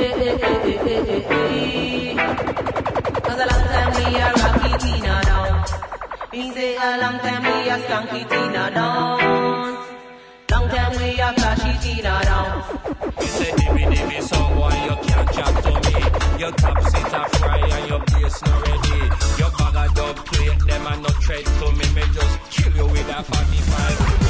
Cause a long time we are rocky Tina down. Means say a long time we are skunky Tina down. Long time we are flashy Tina down. You say dimmy dimmy someone you can't chat to me. Your top seat a fry and your place not ready. Your bag a dub plate them and no threat to me. Me just kill you with a 45.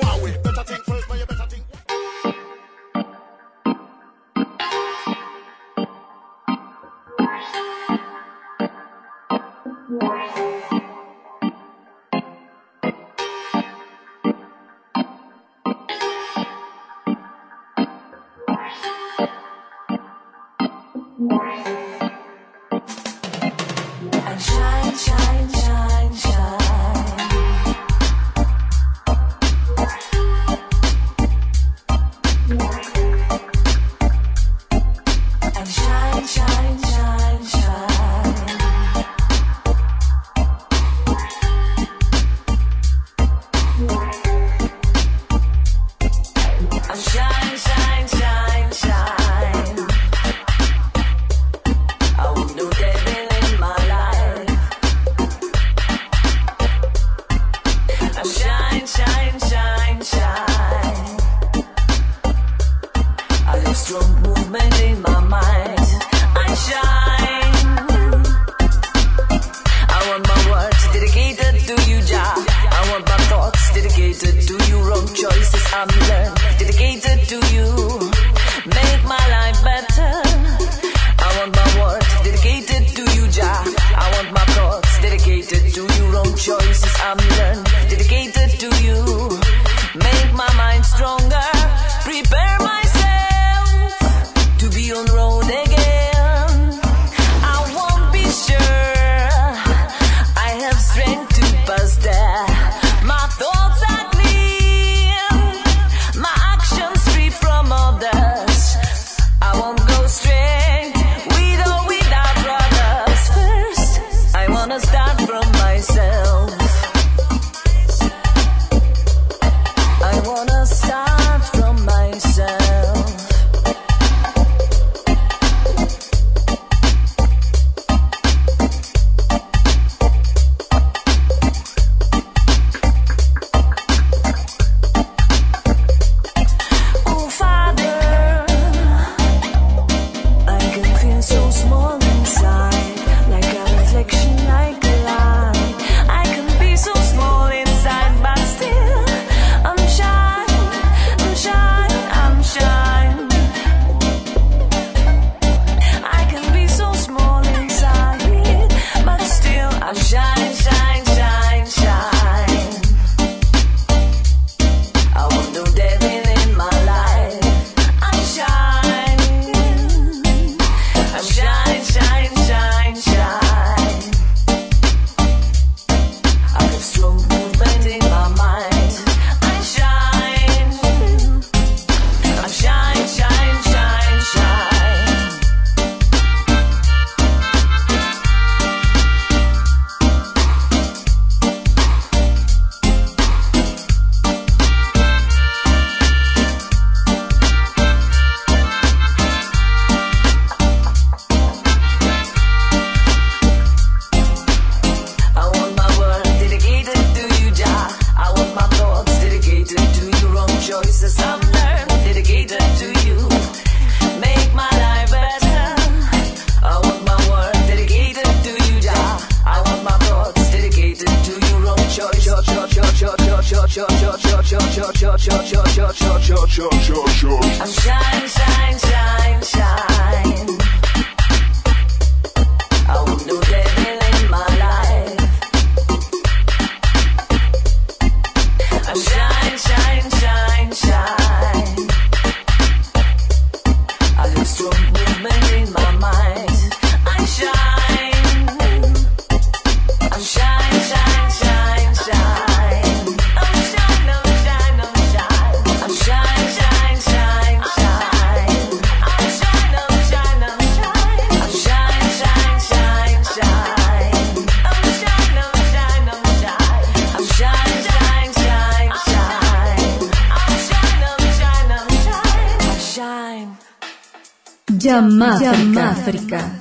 Llama, Llama África.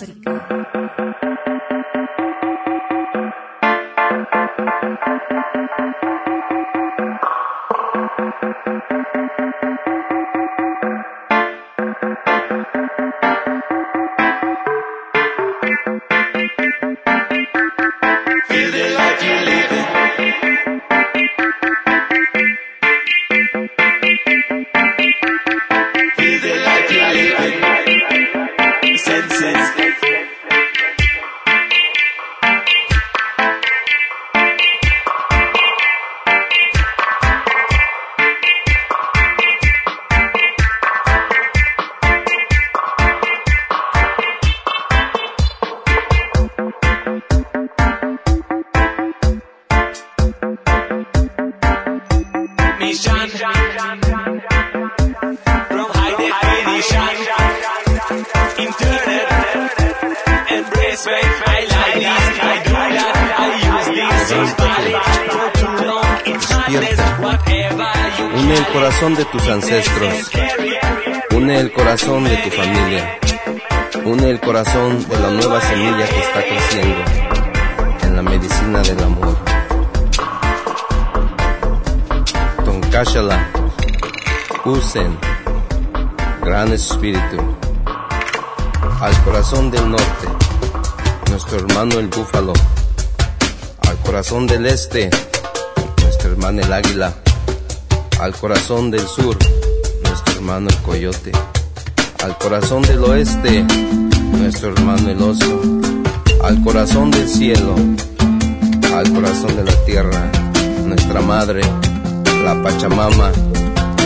Al corazón del norte, nuestro hermano el búfalo, al corazón del este, nuestro hermano el águila. Al corazón del sur, nuestro hermano el coyote, al corazón del oeste, nuestro hermano el oso, al corazón del cielo, al corazón de la tierra, nuestra madre, la Pachamama,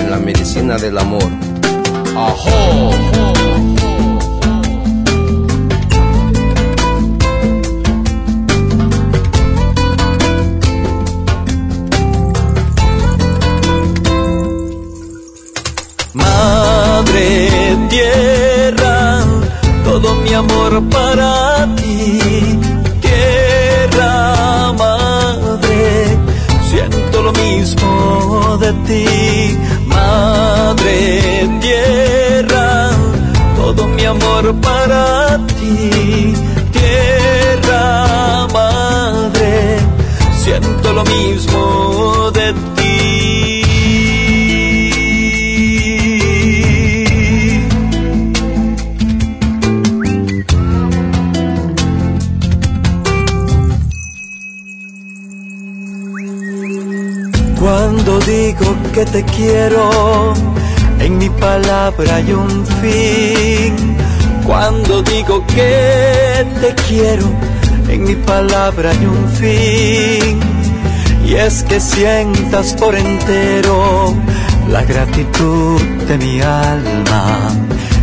en la medicina del amor. ¡Ajo! amor para ti, tierra madre, siento lo mismo de ti, madre tierra, todo mi amor para ti, tierra madre, siento lo mismo de ti. digo que te quiero, palabra hay un fin. Cuando digo que te quiero, en mi palabra hay un fin. Y es que sientas por entero la gratitud de mi alma.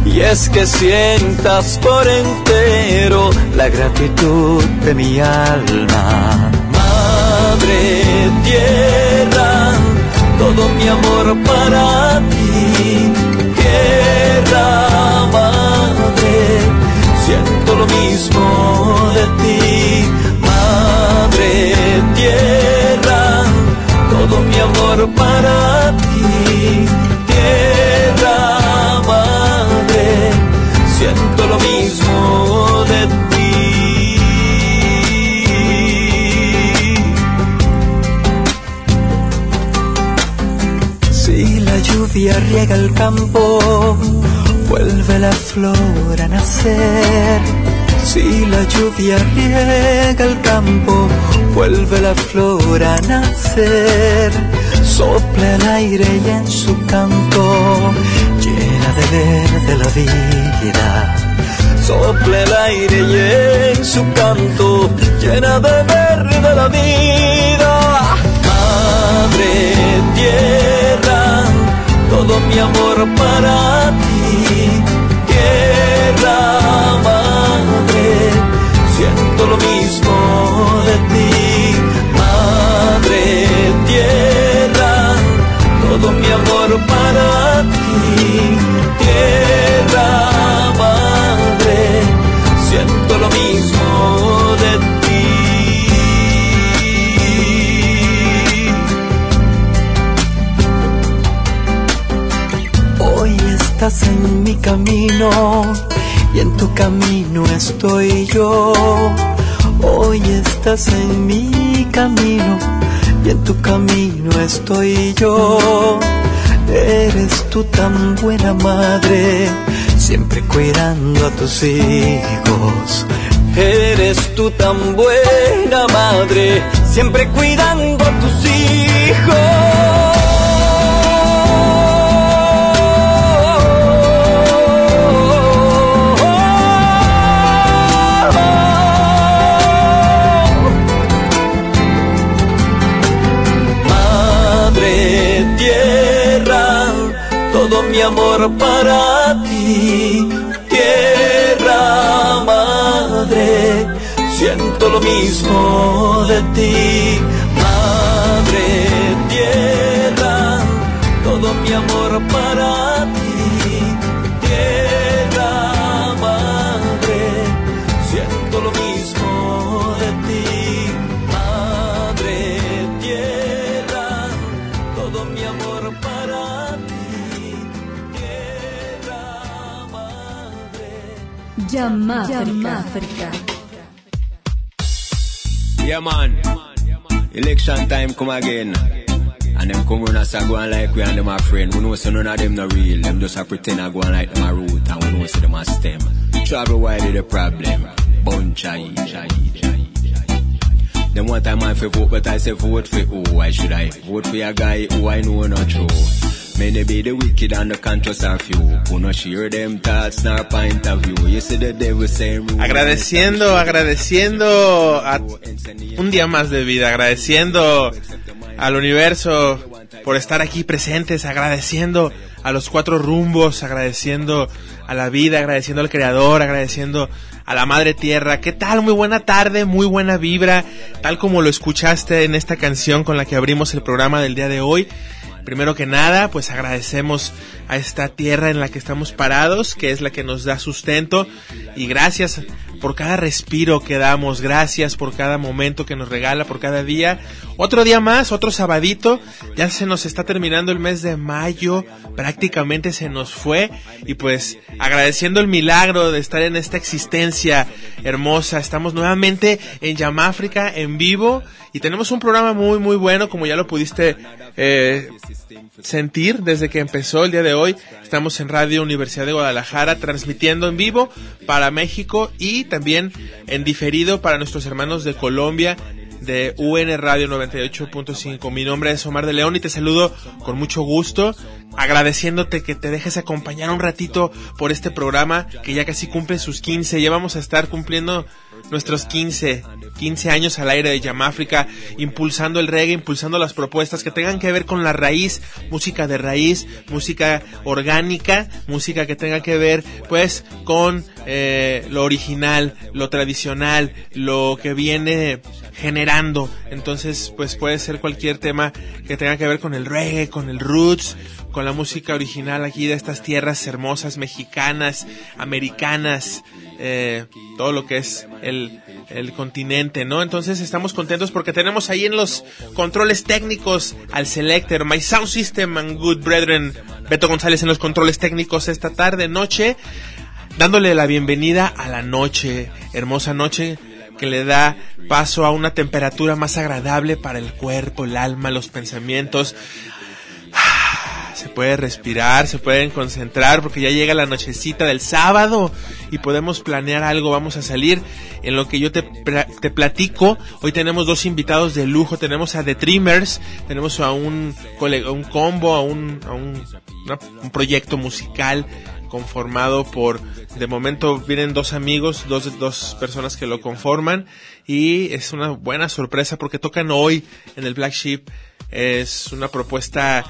Y es que sientas por entero la gratitud de mi alma. Madre tierra todo mi amor para ti, madre, siento lo mismo de ti, madre tierra, todo mi amor para ti, tierra madre, siento lo mismo de ti. lluvia riega el campo, vuelve la flor a nacer. Si la lluvia riega el campo, vuelve la flor a nacer. Sopla el aire y en su canto llena de verde la vida. Sopla el aire y en su canto llena de verde la vida. Madre tierra todo mi amor para ti, tierra madre, siento lo mismo de ti, madre tierra, todo mi amor para ti, tierra madre, siento lo mismo de ti. estás en mi camino y en tu camino estoy yo. Hoy estás en mi camino y en tu camino estoy yo. Eres tú tan buena madre, siempre cuidando a tus hijos. Eres tú tan buena madre, siempre cuidando a tus hijos. Mi amor para ti, tierra madre, siento lo mismo de ti, madre tierra, todo mi amor para ti. Jamafrica. Yeah, man. Election time come again. And them come on us go on like we and them a friend. We know so none of them not real. Them just a pretend I go on like them a root and we know so them a stem. Travel wide is the problem. Bunch of each, Them want a man for vote, but I say vote for who? Why should I vote for a guy who I know not true? Many be the wicked and the conscious are few. Who not share them thoughts nor point of view. You see the devil saying Agradeciendo, agradeciendo a un día más de vida, agradeciendo al universo por estar aquí presentes, agradeciendo a los cuatro rumbos, agradeciendo a la vida, agradeciendo al creador, agradeciendo a la madre tierra. ¿Qué tal? Muy buena tarde, muy buena vibra, tal como lo escuchaste en esta canción con la que abrimos el programa del día de hoy. Primero que nada, pues agradecemos a esta tierra en la que estamos parados, que es la que nos da sustento. Y gracias por cada respiro que damos, gracias por cada momento que nos regala, por cada día. Otro día más, otro sabadito. Ya se nos está terminando el mes de mayo, prácticamente se nos fue. Y pues agradeciendo el milagro de estar en esta existencia hermosa, estamos nuevamente en Yamáfrica en vivo y tenemos un programa muy, muy bueno, como ya lo pudiste eh, sentir desde que empezó el día de hoy. Estamos en Radio Universidad de Guadalajara transmitiendo en vivo para México y también en diferido para nuestros hermanos de Colombia de UN Radio 98.5. Mi nombre es Omar de León y te saludo con mucho gusto, agradeciéndote que te dejes acompañar un ratito por este programa que ya casi cumple sus 15. Ya vamos a estar cumpliendo nuestros 15, 15 años al aire de Yamáfrica, impulsando el reggae, impulsando las propuestas que tengan que ver con la raíz, música de raíz, música orgánica, música que tenga que ver pues con eh, lo original, lo tradicional, lo que viene generando. Entonces, pues puede ser cualquier tema que tenga que ver con el reggae, con el roots, con la música original aquí de estas tierras hermosas, mexicanas, americanas, eh, todo lo que es el, el continente, ¿no? Entonces estamos contentos porque tenemos ahí en los controles técnicos al Selector, My Sound System and Good Brethren, Beto González en los controles técnicos esta tarde, noche, dándole la bienvenida a la noche, hermosa noche que le da paso a una temperatura más agradable para el cuerpo, el alma, los pensamientos, se puede respirar, se pueden concentrar porque ya llega la nochecita del sábado y podemos planear algo, vamos a salir. En lo que yo te, te platico, hoy tenemos dos invitados de lujo, tenemos a The Trimmers, tenemos a un, un combo, a un, a un, proyecto musical conformado por, de momento vienen dos amigos, dos, dos personas que lo conforman y es una buena sorpresa porque tocan hoy en el Black Sheep. Es una propuesta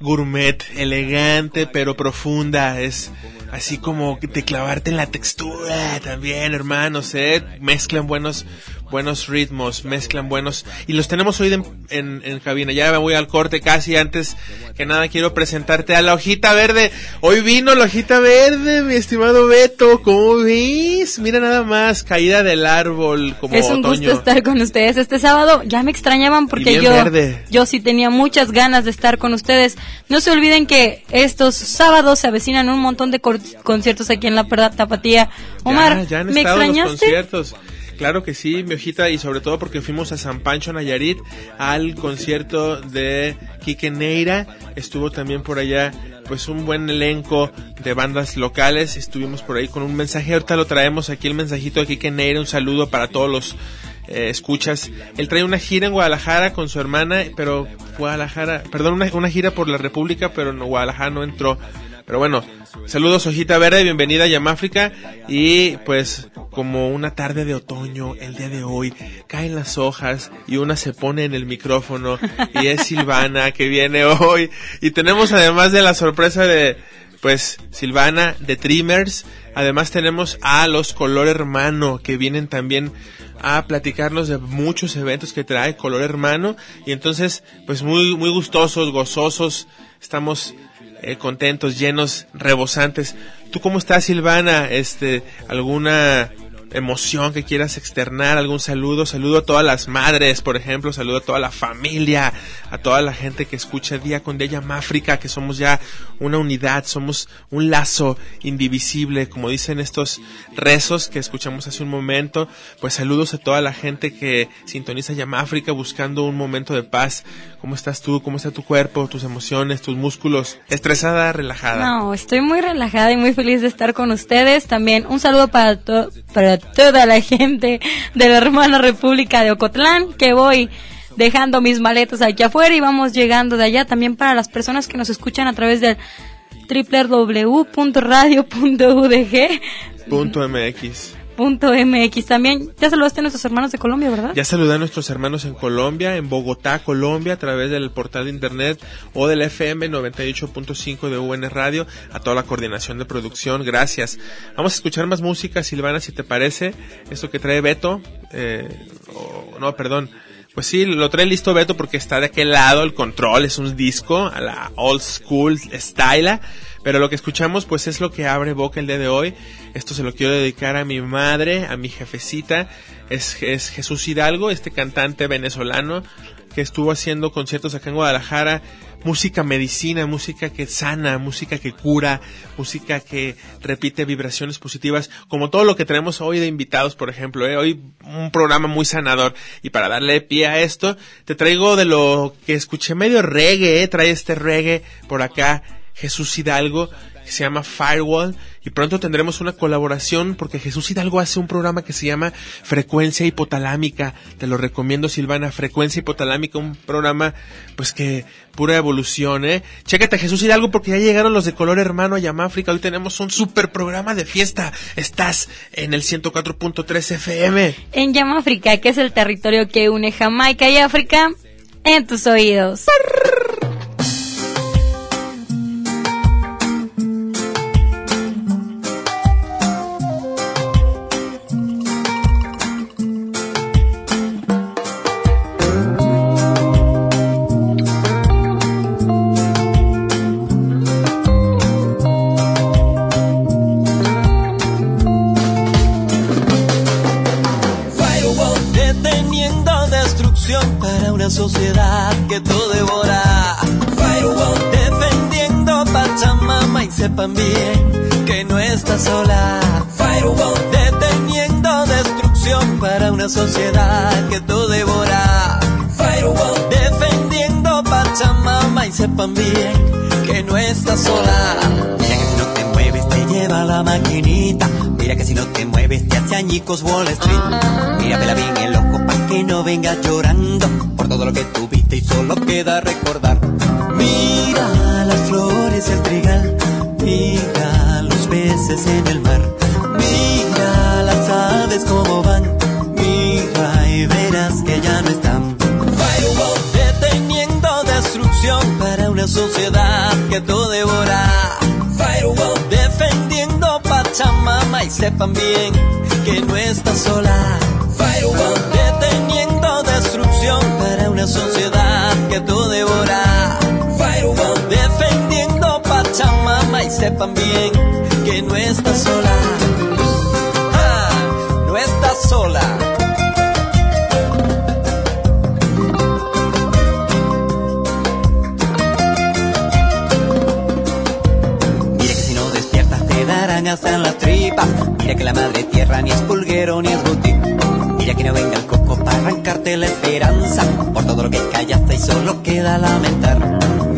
gourmet, elegante pero profunda, es así como de clavarte en la textura también, hermanos, ¿eh? mezclan buenos buenos ritmos, mezclan buenos y los tenemos hoy en, en, en, cabina. Ya me voy al corte casi antes que nada quiero presentarte a la hojita verde. Hoy vino la hojita verde, mi estimado Beto, ¿cómo ves? Mira nada más, caída del árbol como Es un otoño. gusto estar con ustedes este sábado. Ya me extrañaban porque yo verde. yo sí tenía muchas ganas de estar con ustedes. No se olviden que estos sábados se avecinan un montón de conciertos aquí en la Perda Tapatía. Omar, ya, ya han ¿me extrañaste? Claro que sí, mi hojita, y sobre todo porque fuimos a San Pancho, Nayarit, al concierto de Quique Neira. Estuvo también por allá, pues un buen elenco de bandas locales. Estuvimos por ahí con un mensaje, ahorita lo traemos aquí el mensajito de Quique Neira, un saludo para todos los eh, escuchas. Él trae una gira en Guadalajara con su hermana, pero Guadalajara, perdón, una, gira por la República, pero en Guadalajara no entró. Pero bueno, saludos Hojita Verde, bienvenida a Yamáfrica y pues como una tarde de otoño el día de hoy caen las hojas y una se pone en el micrófono y es Silvana que viene hoy. Y tenemos además de la sorpresa de pues Silvana de Trimmers, además tenemos a los Color Hermano que vienen también a platicarnos de muchos eventos que trae Color Hermano. Y entonces pues muy muy gustosos, gozosos, estamos eh, contentos, llenos, rebosantes. ¿Tú cómo estás, Silvana? Este, alguna emoción que quieras externar, algún saludo, saludo a todas las madres, por ejemplo, saludo a toda la familia, a toda la gente que escucha día con día África, que somos ya una unidad, somos un lazo indivisible, como dicen estos rezos que escuchamos hace un momento, pues saludos a toda la gente que sintoniza África buscando un momento de paz. ¿Cómo estás tú? ¿Cómo está tu cuerpo, tus emociones, tus músculos? ¿Estresada, relajada? No, estoy muy relajada y muy feliz de estar con ustedes. También un saludo para, para toda la gente de la hermana República de Ocotlán, que voy dejando mis maletas aquí afuera y vamos llegando de allá. También para las personas que nos escuchan a través del www.radio.udg. MX. También. Ya saludaste a nuestros hermanos de Colombia, ¿verdad? Ya saludé a nuestros hermanos en Colombia, en Bogotá, Colombia, a través del portal de internet o del FM 98.5 de UN Radio, a toda la coordinación de producción, gracias. Vamos a escuchar más música, Silvana, si te parece, esto que trae Beto, eh, o- no, perdón. Pues sí, lo trae listo Beto porque está de aquel lado, el control es un disco a la old school style, pero lo que escuchamos pues es lo que abre boca el día de hoy. Esto se lo quiero dedicar a mi madre, a mi jefecita, es, es Jesús Hidalgo, este cantante venezolano que estuvo haciendo conciertos acá en Guadalajara, música medicina, música que sana, música que cura, música que repite vibraciones positivas, como todo lo que tenemos hoy de invitados, por ejemplo, ¿eh? hoy un programa muy sanador. Y para darle pie a esto, te traigo de lo que escuché medio reggae, ¿eh? trae este reggae por acá, Jesús Hidalgo, que se llama Firewall y pronto tendremos una colaboración porque Jesús Hidalgo hace un programa que se llama Frecuencia Hipotalámica. Te lo recomiendo Silvana, Frecuencia Hipotalámica, un programa pues que pura evolución, ¿eh? Chécate Jesús Hidalgo porque ya llegaron los de color hermano a Yamáfrica. Hoy tenemos un super programa de fiesta. Estás en el 104.3 FM. En Yamáfrica, que es el territorio que une Jamaica y África, en tus oídos. Sociedad que todo devora. Firewall defendiendo Pachamama y sepan bien que no está sola. Firewall deteniendo destrucción para una sociedad que todo devora. Firewall defendiendo Pachamama y sepan bien que no está sola. Mira que si no te mueves te lleva la maquinita. Mira que si no te mueves te hace añicos Wall Street. Mira, vela bien el ojo no vengas llorando por todo lo que tuviste y solo queda recordar. Mira las flores y el trigal. Mira los peces en el mar. Mira las aves como van. Mira y verás que ya no están. Firewall deteniendo destrucción para una sociedad que todo devora. Firewall defendiendo Pachamama y sepan bien que no está sola. que no estás sola. Ah, no estás sola. Mira que si no despiertas te darán hasta las tripas. Mira que la madre tierra ni es pulguero ni es botín. Mira que no venga el coco para arrancarte la esperanza. Por todo lo que callaste y solo queda lamentar.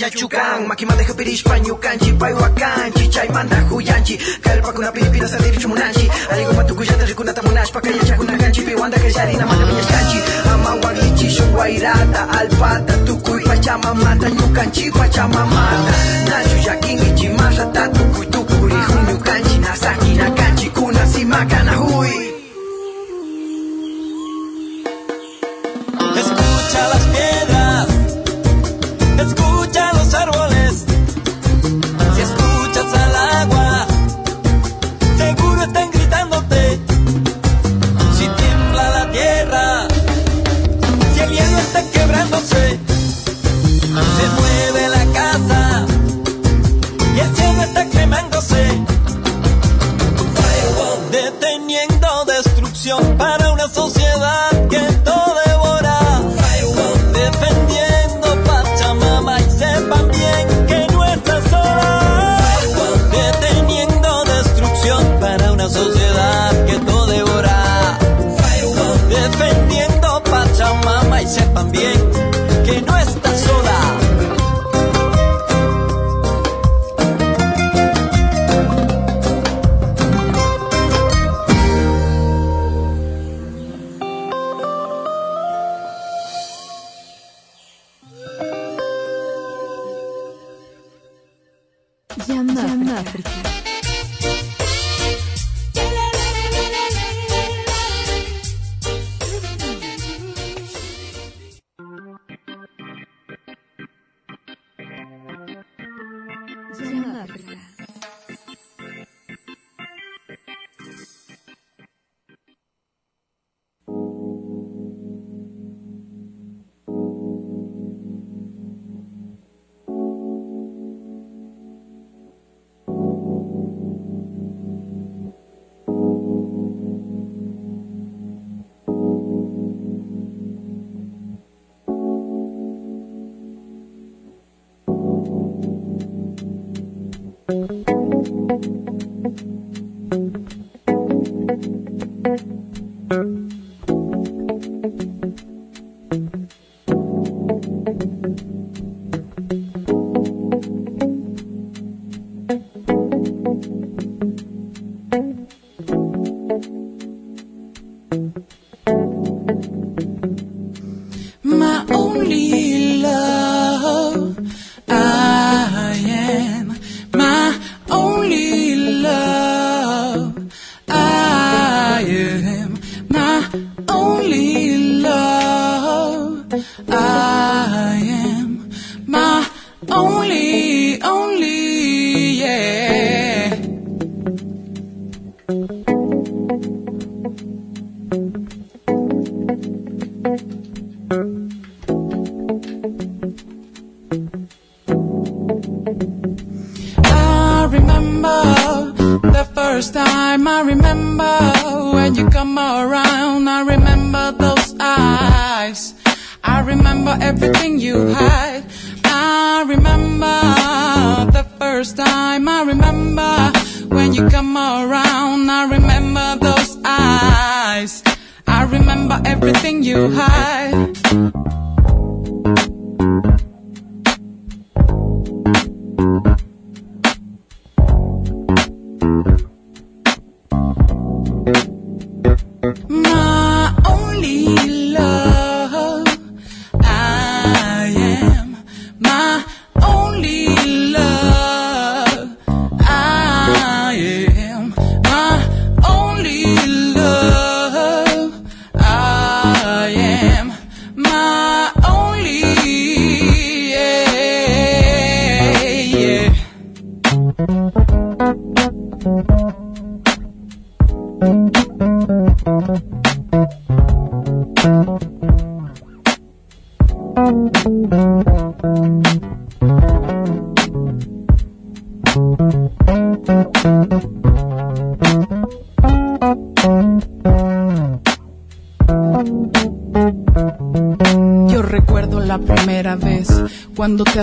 Pillachukán, Makimandejo Pirishpañukanchi, Paihuakanchi, Chaymanta Huyanchi, Kalpakuna Pilipinas Adirchmunanchi, Arigoma Tukuyanta Rikunata Munashpa, Kayachakunakanchi, Piwanda Kallarina, Mata Pillachkanchi, Amahuaglichi, Shuwairata, Alpata, Tukuy, Pachamamata, Ñukanchi, Pachamamata, Nachu Yakin, Ichimarata, Tukuy, Tukuri, Huñukanchi, Nasaki, Nakanchi, Kuna, Simakanahui. sempre.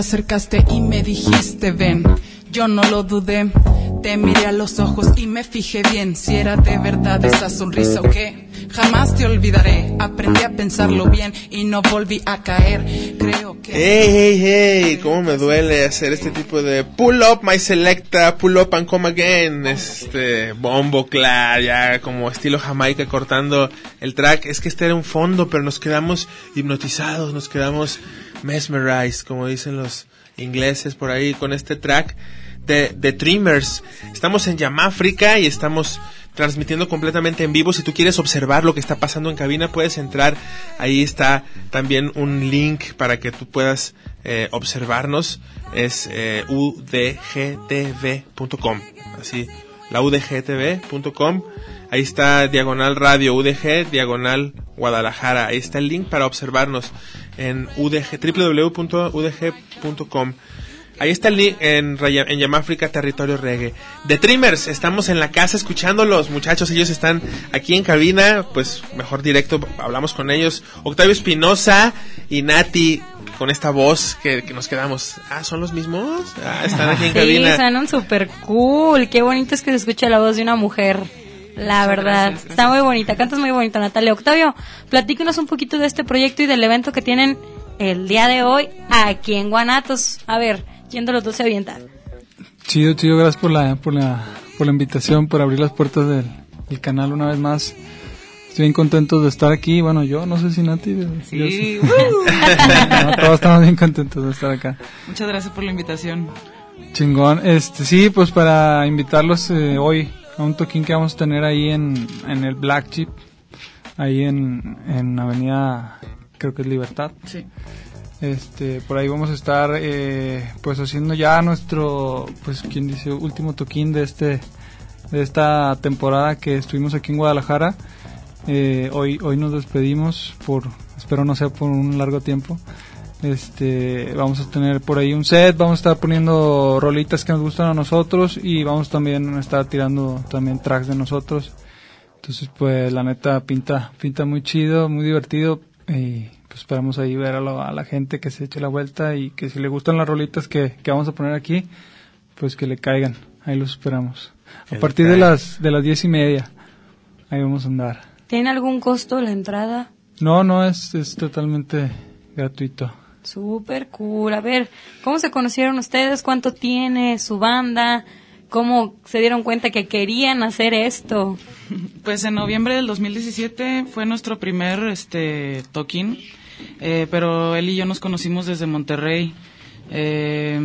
Acercaste y me dijiste ven. Yo no lo dudé, te miré a los ojos y me fijé bien si era de verdad esa sonrisa o qué. Jamás te olvidaré, aprendí a pensarlo bien y no volví a caer. Creo que... Hey, hey, hey, cómo me duele hacer este tipo de pull up my selecta, pull up and come again, este bombo clar, ya como estilo Jamaica cortando el track. Es que este era un fondo, pero nos quedamos hipnotizados, nos quedamos mesmerized, como dicen los ingleses por ahí, con este track de, de Dreamers. Estamos en Yamáfrica y estamos transmitiendo completamente en vivo. Si tú quieres observar lo que está pasando en cabina, puedes entrar. Ahí está también un link para que tú puedas eh, observarnos. Es eh, udgtv.com. Así, la udgtv.com. Ahí está diagonal radio UDG, diagonal Guadalajara. Ahí está el link para observarnos en UDG, www.udg.com. Ahí está el link en, en Yamáfrica Territorio Reggae. The Trimmers, estamos en la casa escuchándolos, muchachos. Ellos están aquí en cabina, pues mejor directo, hablamos con ellos. Octavio Espinosa y Nati, con esta voz que, que nos quedamos. Ah, ¿son los mismos? Ah, están aquí en Sí, cabina. suenan súper cool. Qué bonito es que se escuche la voz de una mujer. La Muchas verdad, gracias, gracias. está muy bonita, cantas muy bonita, Natalia. Octavio, platícanos un poquito de este proyecto y del evento que tienen el día de hoy aquí en Guanatos. A ver, ¿quién de los dos se avienta? Chido, chido, gracias por la, por la, por la invitación, por abrir las puertas del, del canal una vez más. Estoy bien contento de estar aquí. Bueno, yo no sé si Nati. Sí, sí. No, todos estamos bien contentos de estar acá. Muchas gracias por la invitación. Chingón. Este, sí, pues para invitarlos eh, hoy a un toquín que vamos a tener ahí en, en el Black Chip, ahí en, en Avenida, creo que es Libertad. Sí. Este, por ahí vamos a estar, eh, pues haciendo ya nuestro, pues quien dice, último toquín de este, de esta temporada que estuvimos aquí en Guadalajara. Eh, hoy, hoy nos despedimos por, espero no sea por un largo tiempo. Este, vamos a tener por ahí un set, vamos a estar poniendo rolitas que nos gustan a nosotros y vamos también a estar tirando también tracks de nosotros. Entonces, pues la neta pinta, pinta muy chido, muy divertido pues esperamos ahí ver a, lo- a la gente que se eche la vuelta y que si le gustan las rolitas que, que vamos a poner aquí, pues que le caigan. Ahí los esperamos. A partir de las de las diez y media, ahí vamos a andar. ¿Tiene algún costo la entrada? No, no es, es totalmente gratuito. Súper cool. A ver, ¿cómo se conocieron ustedes? ¿Cuánto tiene su banda? ¿Cómo se dieron cuenta que querían hacer esto? Pues en noviembre del 2017 fue nuestro primer este toquín, eh, pero él y yo nos conocimos desde Monterrey. eh,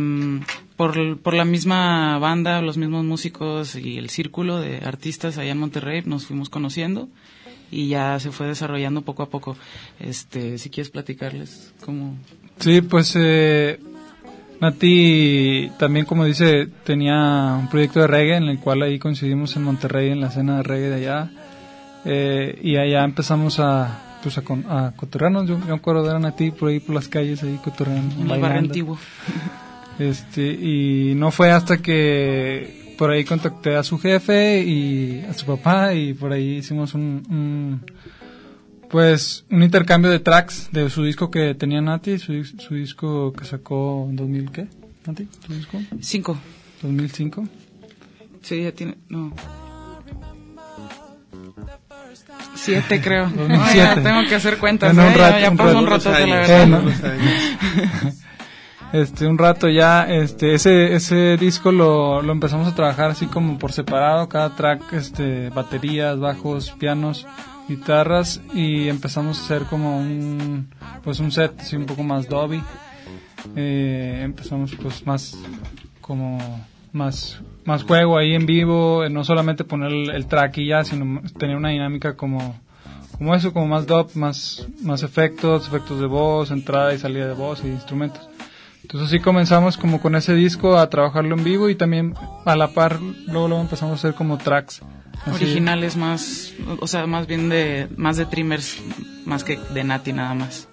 por, por la misma banda, los mismos músicos y el círculo de artistas allá en Monterrey nos fuimos conociendo y ya se fue desarrollando poco a poco. Este, si quieres platicarles cómo Sí, pues eh, también, como dice, tenía un proyecto de reggae en el cual ahí coincidimos en Monterrey en la escena de reggae de allá. Eh, y allá empezamos a, pues a, con- a cotorrearnos. Yo, yo me acuerdo de ver a Nati por ahí por las calles, ahí cotorreando. en el barrio antiguo. Este, y no fue hasta que por ahí contacté a su jefe y a su papá y por ahí hicimos un, un- pues un intercambio de tracks de su disco que tenía Nati, su, su disco que sacó en 2000 ¿qué? Nati, tu disco? Cinco. 2005. Sí, ya tiene, no. Siete creo. 2007. No, ya tengo que hacer cuentas. ¿eh? un Ya- rato, ya un pasó un rato. rato, la Eh, verdad. no. este un rato ya este ese ese disco lo, lo empezamos a trabajar así como por separado cada track este baterías bajos pianos guitarras y empezamos a hacer como un pues un set así un poco más Dobby Eh, empezamos pues más como más más juego ahí en vivo eh, no solamente poner el, el track y ya sino tener una dinámica como como eso como más dub más más efectos efectos de voz entrada y salida de voz y instrumentos entonces así comenzamos como con ese disco a trabajarlo en vivo y también a la par luego luego empezamos a hacer como tracks así. Originales más, o sea, más bien de, más de trimmers más que de Nati nada más.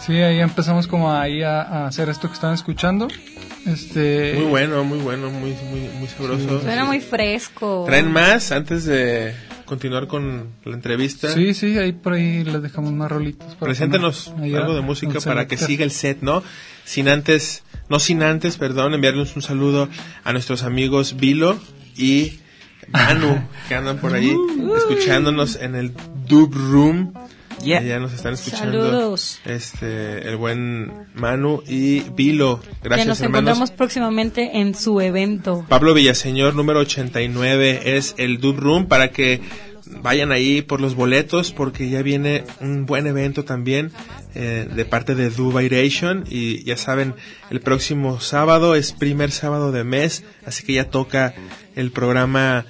Sí, ahí empezamos como ahí a, a hacer esto que están escuchando. Este, Muy bueno, muy bueno, muy, muy, muy sabroso. Suena muy fresco. ¿Traen más antes de continuar con la entrevista? Sí, sí, ahí por ahí les dejamos más rolitos. para ahí algo de música para que siga el set, ¿no? Sin antes, no sin antes, perdón, enviarles un saludo a nuestros amigos Vilo y Manu, que andan por ahí escuchándonos en el Dub Room. Yeah. Allá nos están escuchando. Saludos. Este, el buen Manu y Vilo. que Gracias, nos hermanos. encontramos próximamente en su evento. Pablo Villaseñor, número 89, es el Dub Room para que vayan ahí por los boletos porque ya viene un buen evento también eh, de parte de Dubairation y ya saben, el próximo sábado es primer sábado de mes, así que ya toca el programa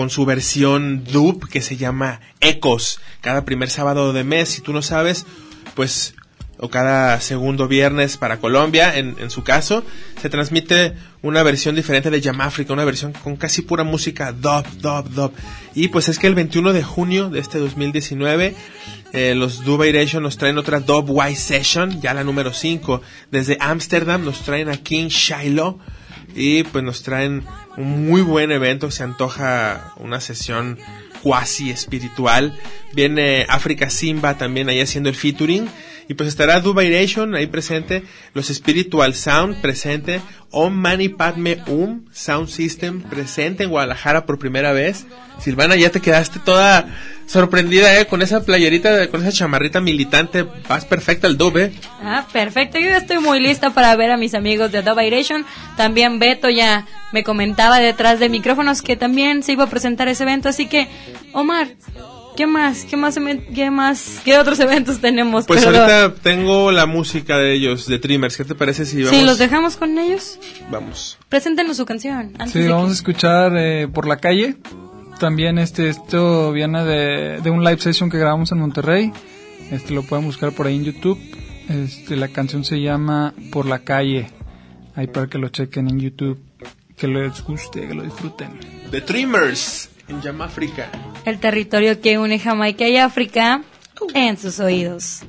con su versión dub que se llama Ecos, cada primer sábado de mes, si tú no sabes, pues o cada segundo viernes para Colombia, en, su caso, se transmite una versión diferente de África, una versión con casi pura música dub, dub, dub. Y pues es que el 21 de junio de este 2019, eh, los Dubairation nos traen otra Dub White Session, ya la número 5. Desde Ámsterdam nos traen a King Shiloh y pues nos traen un muy buen evento, se antoja una sesión cuasi espiritual. Viene África Simba también ahí haciendo el featuring. Y pues estará Dubairation ahí presente, los Spiritual Sound presente, Om Mani Padme Um Sound System presente en Guadalajara por primera vez. Silvana, ya te quedaste toda sorprendida, eh, con esa playerita, con esa chamarrita militante, vas perfecta al dub, eh. Ah, perfecto. Yo ya estoy muy lista para ver a mis amigos de Dubairation. También Beto ya me comentaba detrás de micrófonos que también se iba a presentar ese evento. Así que, Omar, ¿qué más? ¿Qué más? ¿Qué más? ¿Qué otros eventos tenemos? Pues Perdón. ahorita tengo la música de ellos, de Trimmers. ¿Qué te parece si vamos? Sí, los dejamos con ellos. Vamos. Preséntenos su canción. Antes Sí, de vamos a escuchar eh, por la calle. También este esto viene de, de un live session que grabamos en Monterrey. Este lo pueden buscar por ahí en YouTube. Este la canción se llama Por la calle. Ahí para que lo chequen en YouTube, que les guste, que lo disfruten. The Trimmers en Yamáfrica. El territorio que une Jamaica y África en sus oídos.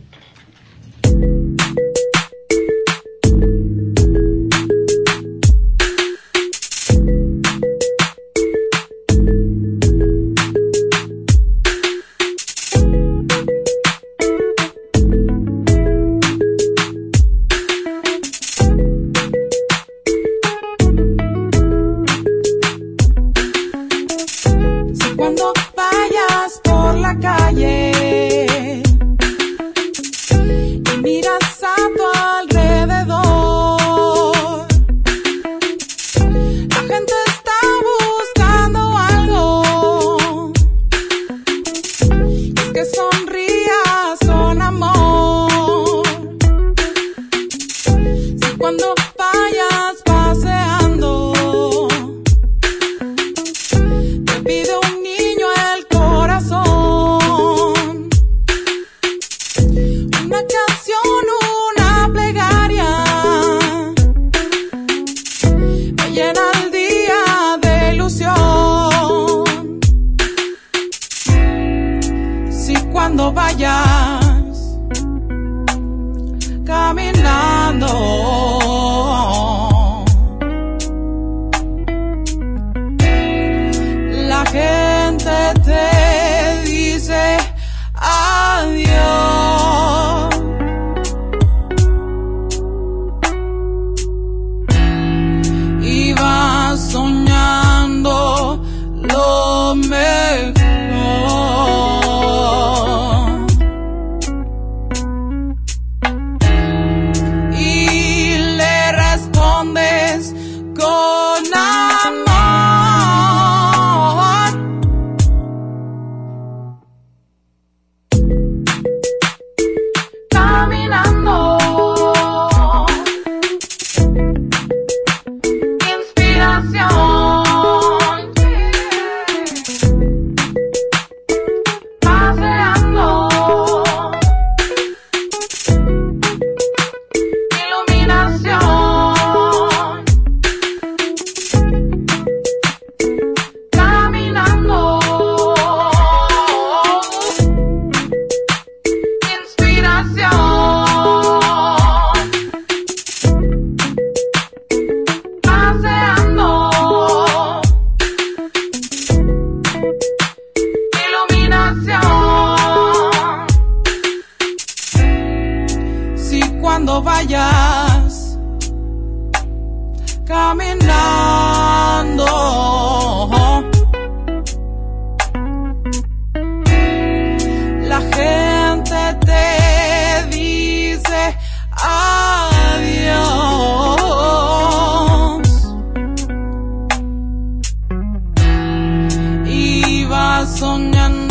Y vas soñando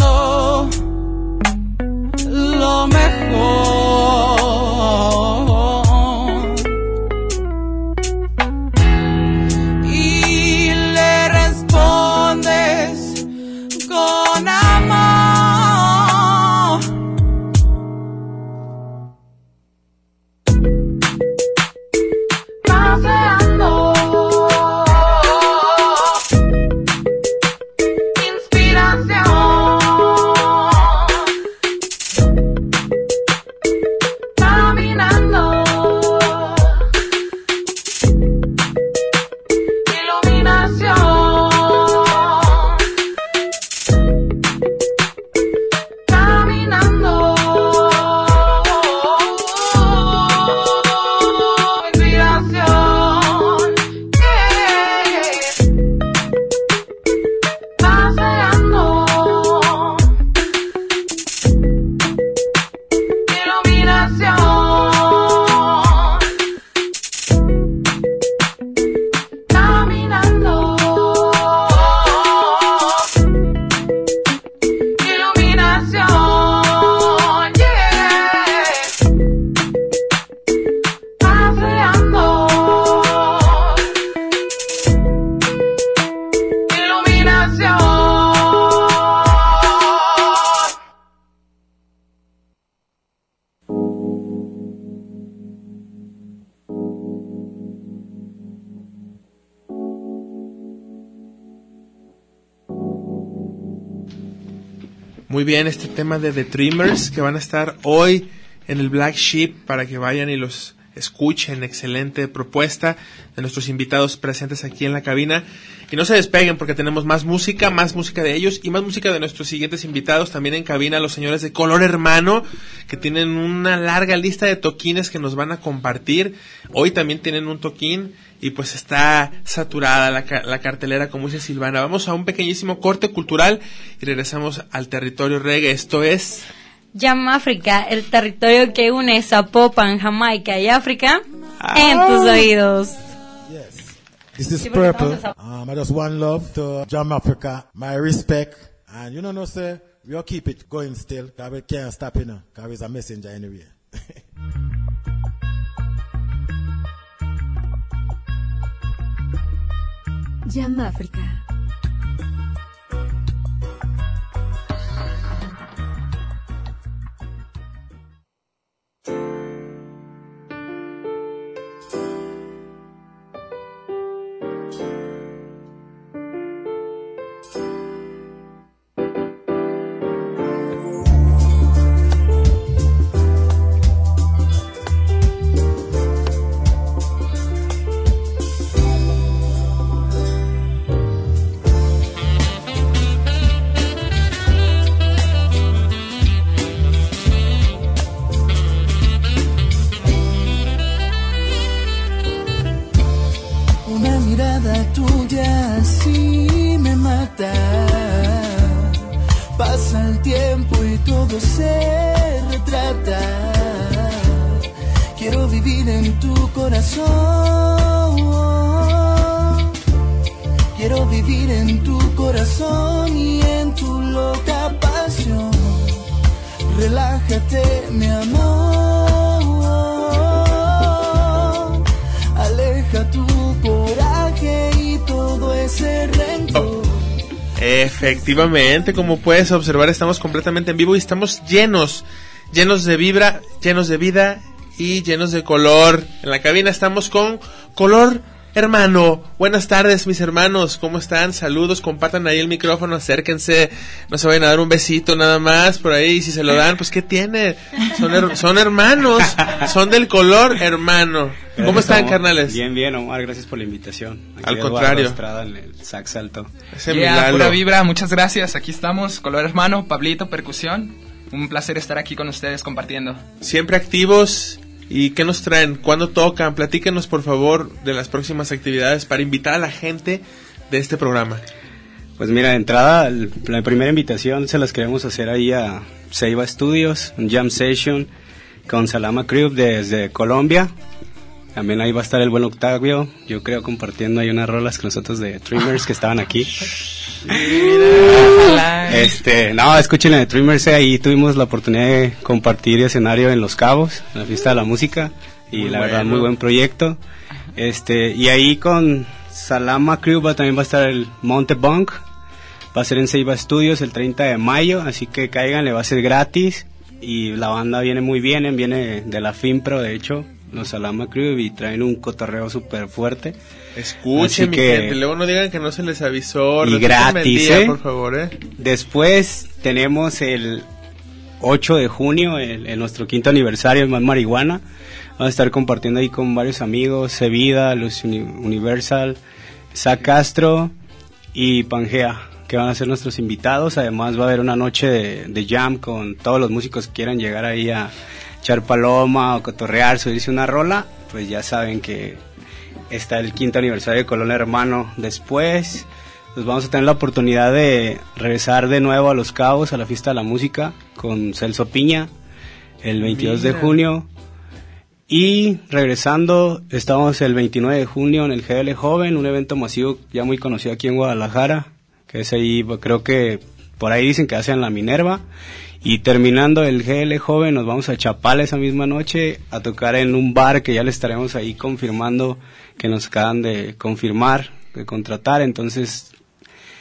Muy bien, este tema de The Dreamers que van a estar hoy en el Black Sheep para que vayan y los escuchen. Excelente propuesta de nuestros invitados presentes aquí en la cabina. Y no se despeguen porque tenemos más música, más música de ellos y más música de nuestros siguientes invitados. También en cabina los señores de Color Hermano que tienen una larga lista de toquines que nos van a compartir. Hoy también tienen un toquín y pues está saturada la, ca- la cartelera, como dice Silvana. Vamos a un pequeñísimo corte cultural y regresamos al territorio reggae. Esto es... Jam África, el territorio que une Zapopan, Jamaica y África en tus oídos. This is Purple. Um, I just one love to Jam Africa. My respect. And you know, no, sir, we'll keep it going still. Cause we can't stop, you know. Cause we's a messenger anyway. Jam África. Así me mata. Pasa el tiempo y todo se retrata. Quiero vivir en tu corazón. Quiero vivir en tu corazón y en tu loca pasión. Relájate, mi amor. Efectivamente, como puedes observar, estamos completamente en vivo y estamos llenos, llenos de vibra, llenos de vida y llenos de color. En la cabina estamos con color hermano. Buenas tardes, mis hermanos. ¿Cómo están? Saludos, compartan ahí el micrófono, acérquense. No se vayan a dar un besito nada más por ahí. Si se lo dan, pues ¿qué tiene? Son, her- son hermanos, son del color hermano. ¿Cómo están, Omar. carnales? Bien, bien, Omar, gracias por la invitación. Aquí Al contrario. Estrada en el sax alto. Yeah, pura vibra, muchas gracias. Aquí estamos, color hermano, Pablito, percusión. Un placer estar aquí con ustedes compartiendo. Siempre activos. ¿Y qué nos traen? ¿Cuándo tocan? Platíquenos, por favor, de las próximas actividades para invitar a la gente de este programa. Pues mira, de entrada, la primera invitación se las queremos hacer ahí a Seiba Studios, un jam session con Salama Crew desde Colombia. También ahí va a estar el buen Octavio, yo creo compartiendo ahí unas rolas con nosotros de Trimmers que estaban aquí. Este, no, escuchen de Trimmers, eh, ahí tuvimos la oportunidad de compartir escenario en Los Cabos, en la fiesta de la música, y Muy la verdad muy buen proyecto. Este, y ahí con Salama Crew va, también va a estar el Monte Bunk, va a ser en Seiba Studios el 30 de mayo, así que caigan, le va a ser gratis, y la banda viene muy bien, viene de la FIMPRO, de hecho, los Salama Crew, y traen un cotorreo súper fuerte. Escuchen, mi que- gente. Luego no digan que no se les avisó. y gratis, ¿eh? por favor, ¿eh? Después tenemos el 8 de junio, el, el nuestro quinto aniversario, el Más Marihuana. Vamos a estar compartiendo ahí con varios amigos, Sevida, Luz Uni- Universal, Zach Castro y Pangea, que van a ser nuestros invitados. Además va a haber una noche de, de jam con todos los músicos que quieran llegar ahí a echar paloma o cotorrear, subirse una rola. Pues ya saben que está el quinto aniversario de Colón Hermano. Después, pues vamos a tener la oportunidad de regresar de nuevo a Los Cabos, a la fiesta de la música, con Celso Piña, el 22 de junio. Y regresando, estamos el 29 de junio en el GL Joven, un evento masivo ya muy conocido aquí en Guadalajara, que es ahí, creo que por ahí dicen que hacen la Minerva. Y terminando el GL Joven, nos vamos a Chapala esa misma noche a tocar en un bar que ya le estaremos ahí confirmando que nos acaban de confirmar, de contratar. Entonces,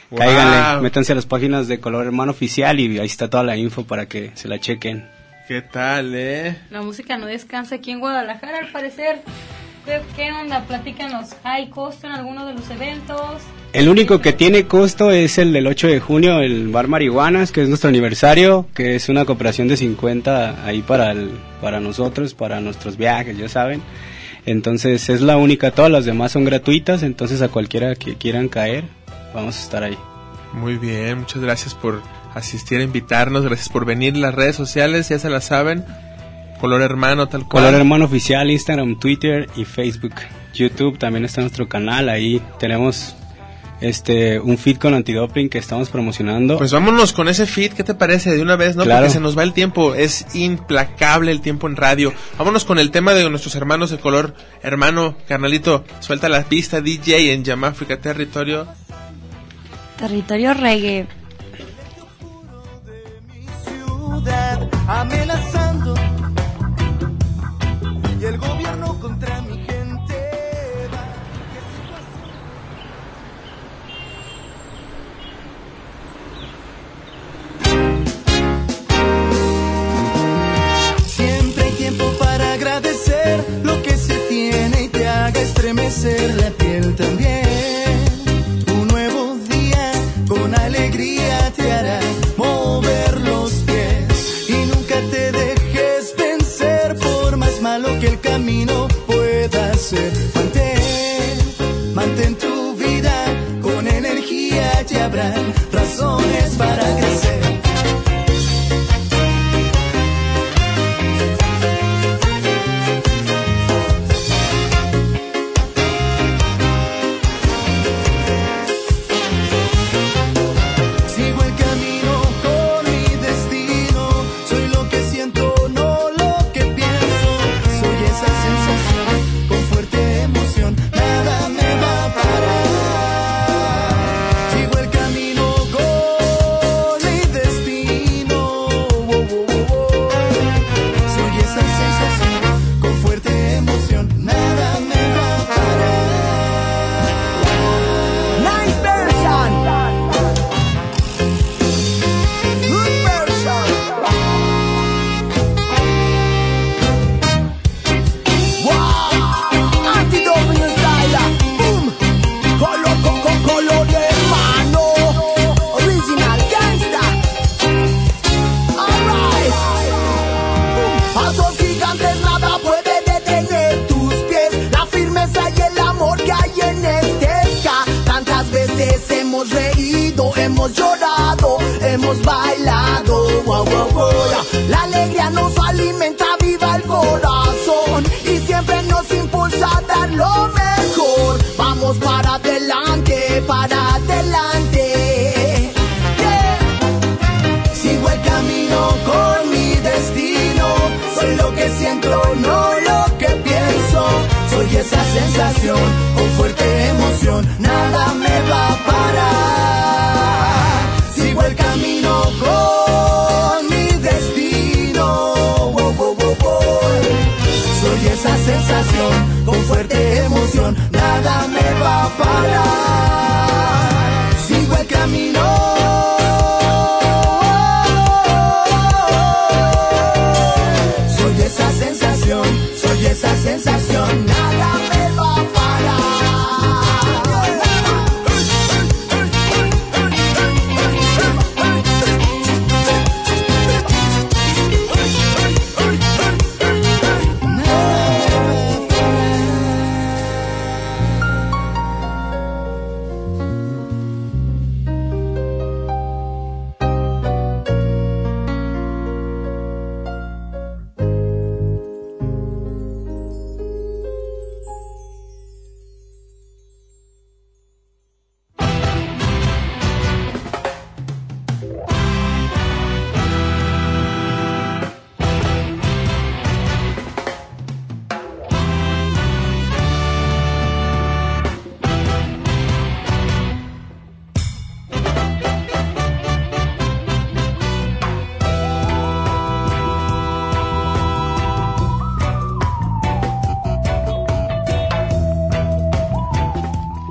Wow. cáiganle, métanse a las páginas de Color Hermano Oficial y ahí está toda la info para que se la chequen. ¿Qué tal, eh? La música no descansa aquí en Guadalajara, al parecer. ¿Qué, qué onda? Platícanos. ¿Hay costo en alguno de los eventos? El único que tiene costo es el del 8 de junio, el Bar Marihuanas, que es nuestro aniversario, que es una cooperación de 50 ahí para, el, para nosotros, para nuestros viajes, ya saben. Entonces es la única, todas las demás son gratuitas, entonces a cualquiera que quieran caer, vamos a estar ahí. Muy bien, muchas gracias por asistir a invitarnos, gracias por venir. Las redes sociales ya se las saben. Color hermano, tal cual. Color Hermano Oficial, Instagram, Twitter y Facebook. YouTube también está nuestro canal, ahí tenemos este un feed con antidoping que estamos promocionando. Pues vámonos con ese feed, ¿qué te parece? De una vez, ¿no? Claro. Porque se nos va el tiempo, es implacable el tiempo en radio. Vámonos con el tema de nuestros hermanos de color. Hermano, carnalito, suelta la pista DJ en Yamáfrica Territorio. Territorio reggae. Agradecer lo que se tiene y te haga estremecer la piel también. Un nuevo día con alegría te hará mover los pies y nunca te dejes vencer por más malo que el camino pueda ser. Mantén, mantén tu vida con energía, te habrán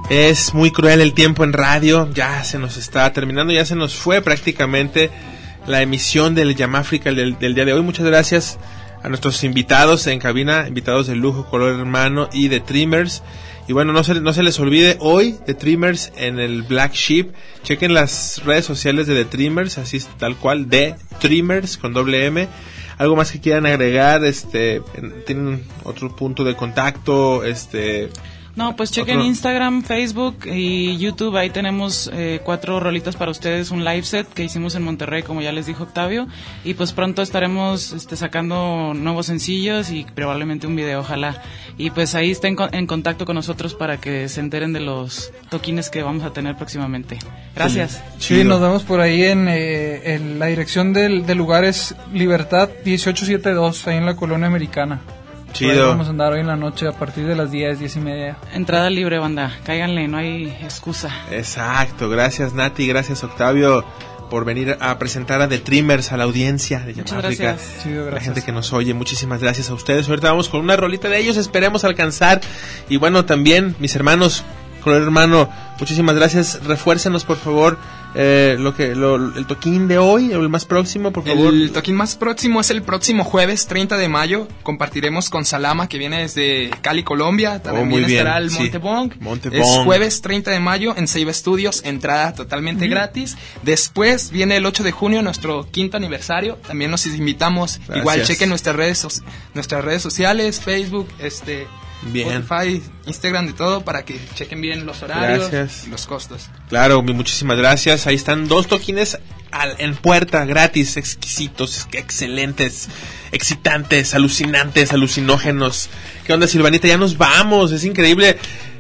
Es muy cruel el tiempo en radio, ya se nos está terminando, ya se nos fue prácticamente la emisión del Yamáfrica del, del día de hoy. Muchas gracias a nuestros invitados en cabina, invitados de lujo, color hermano y de Trimmers. Y bueno, no se, no se les olvide hoy de Trimmers en el Black Sheep. Chequen las redes sociales de The Trimmers, así tal cual, de Trimmers con doble M. Algo más que quieran agregar, este, en- tienen otro punto de contacto, este, No, pues chequen Instagram, Facebook y YouTube. Ahí tenemos eh, cuatro rolitas para ustedes, un live set que hicimos en Monterrey, como ya les dijo Octavio. Y pues pronto estaremos este, sacando nuevos sencillos y probablemente un video, ojalá. Y pues ahí estén con- en contacto con nosotros para que se enteren de los toquines que vamos a tener próximamente. Gracias. Sí, nos vemos por ahí en, eh, en la dirección del, del lugar es Libertad 1872, ahí en la colonia americana. Chido. vamos a andar hoy en la noche a partir de las 10, 10 y media. Entrada libre, banda. Cáiganle, no hay excusa. Exacto, gracias Nati, gracias Octavio por venir a presentar a The Trimmers a la audiencia de Muchas Yamáfrica. La gente que nos oye, muchísimas gracias a ustedes. Ahorita vamos con una rolita de ellos, esperemos alcanzar. Y bueno, también mis hermanos, color hermano, muchísimas gracias. Refuércenos por favor eh, lo que lo, el toquín de hoy, o el más próximo, por favor. El toquín más próximo es el próximo jueves 30 de mayo. Compartiremos con Salama, que viene desde Cali, Colombia. También Oh, bien, estará el sí. Montebong. Es jueves 30 de mayo en Save Studios, entrada totalmente gratis. Después viene el 8 de junio, nuestro quinto aniversario. También nos invitamos. Gracias. Igual chequen nuestras redes, nuestras redes sociales, Facebook, este, Bien. Spotify, Instagram, de todo, para que chequen bien los horarios Gracias. y los costos. Claro, muchísimas gracias. Ahí están dos toquines al- en puerta, gratis, exquisitos, excelentes, excitantes, alucinantes, alucinógenos. ¿Qué onda, Silvanita? Ya nos vamos, es increíble.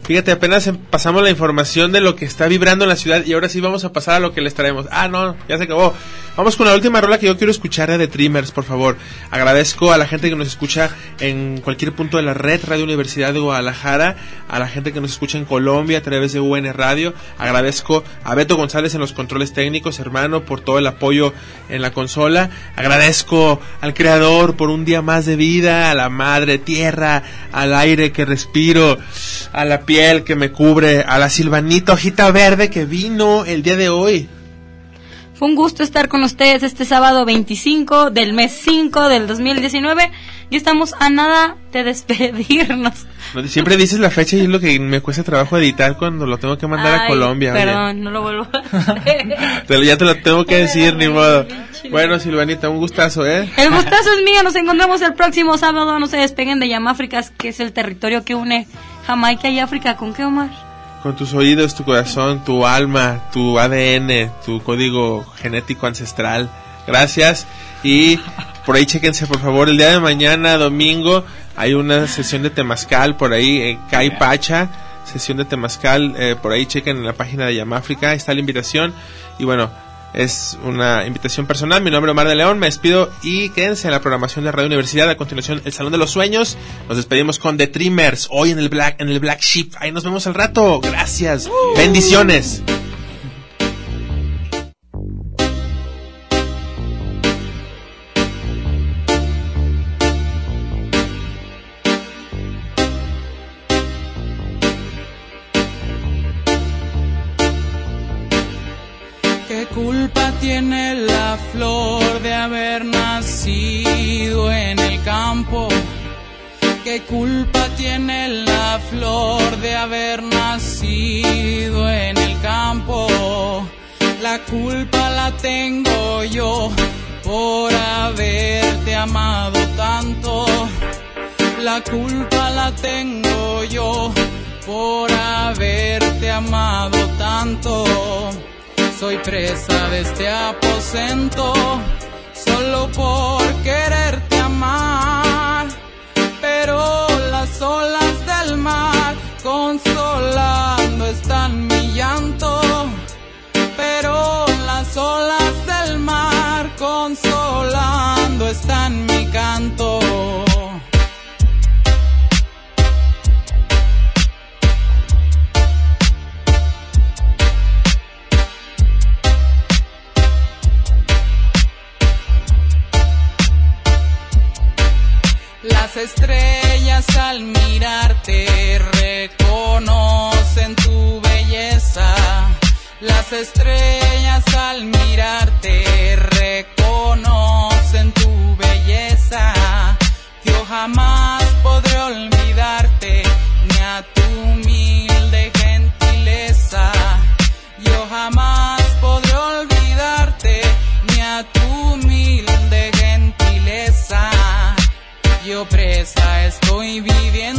Fíjate, apenas em- pasamos la información de lo que está vibrando en la ciudad y ahora sí vamos a pasar a lo que les traemos. Ah, no, ya se acabó. Vamos con la última rola que yo quiero escuchar de The Trimmers, por favor. Agradezco a la gente que nos escucha en cualquier punto de la red Radio Universidad de Guadalajara, a la gente que nos escucha en Colombia a través de UN Radio. Agradezco a Beto González en los controles técnicos, hermano, por todo el apoyo en la consola. Agradezco al creador por un día más de vida, a la madre tierra, al aire que respiro, a la piel que me cubre, a la silvanita hojita verde que vino el día de hoy. Fue un gusto estar con ustedes este sábado 25 del mes 5 del 2019 y estamos a nada de despedirnos. No, Siempre dices la fecha y es lo que me cuesta trabajo editar cuando lo tengo que mandar a Colombia. oye. Perdón, no lo vuelvo a hacer. Te lo- ya te lo tengo que decir, ni modo. Bueno, Silvanita, un gustazo, ¿eh? El gustazo es mío, nos encontramos el próximo sábado, no se despeguen de Yamáfricas, que es el territorio que une Jamaica y África. ¿Con qué, Omar? con tus oídos, tu corazón, tu alma, tu ADN, tu código genético ancestral. Gracias. Y por ahí chequense, por favor, el día de mañana, domingo, hay una sesión de temazcal por ahí en Caipacha. Sesión de temazcal, eh, por ahí chequen en la página de Yamáfrica, está la invitación. Y bueno, es una invitación personal. Mi nombre es Omar de León. Me despido y quédense en la programación de Radio Universidad. A continuación, el Salón de los Sueños. Nos despedimos con The Trimmers. Hoy en el Black, en el Black Sheep. Ahí nos vemos al rato. Gracias. Bendiciones. Flor de haber nacido en el campo? ¿Qué culpa tiene la flor de haber nacido en el campo? La culpa la tengo yo por haberte amado tanto. La culpa la tengo yo por haberte amado tanto. Soy presa de este aposento solo por quererte amar. Pero las olas del mar consolando están mi llanto. Pero las olas del mar consolando están mi canto. Estrellas al mirarte reconocen tu belleza. Las estrellas al mirarte reconocen tu belleza. Yo jamás Estoy viviendo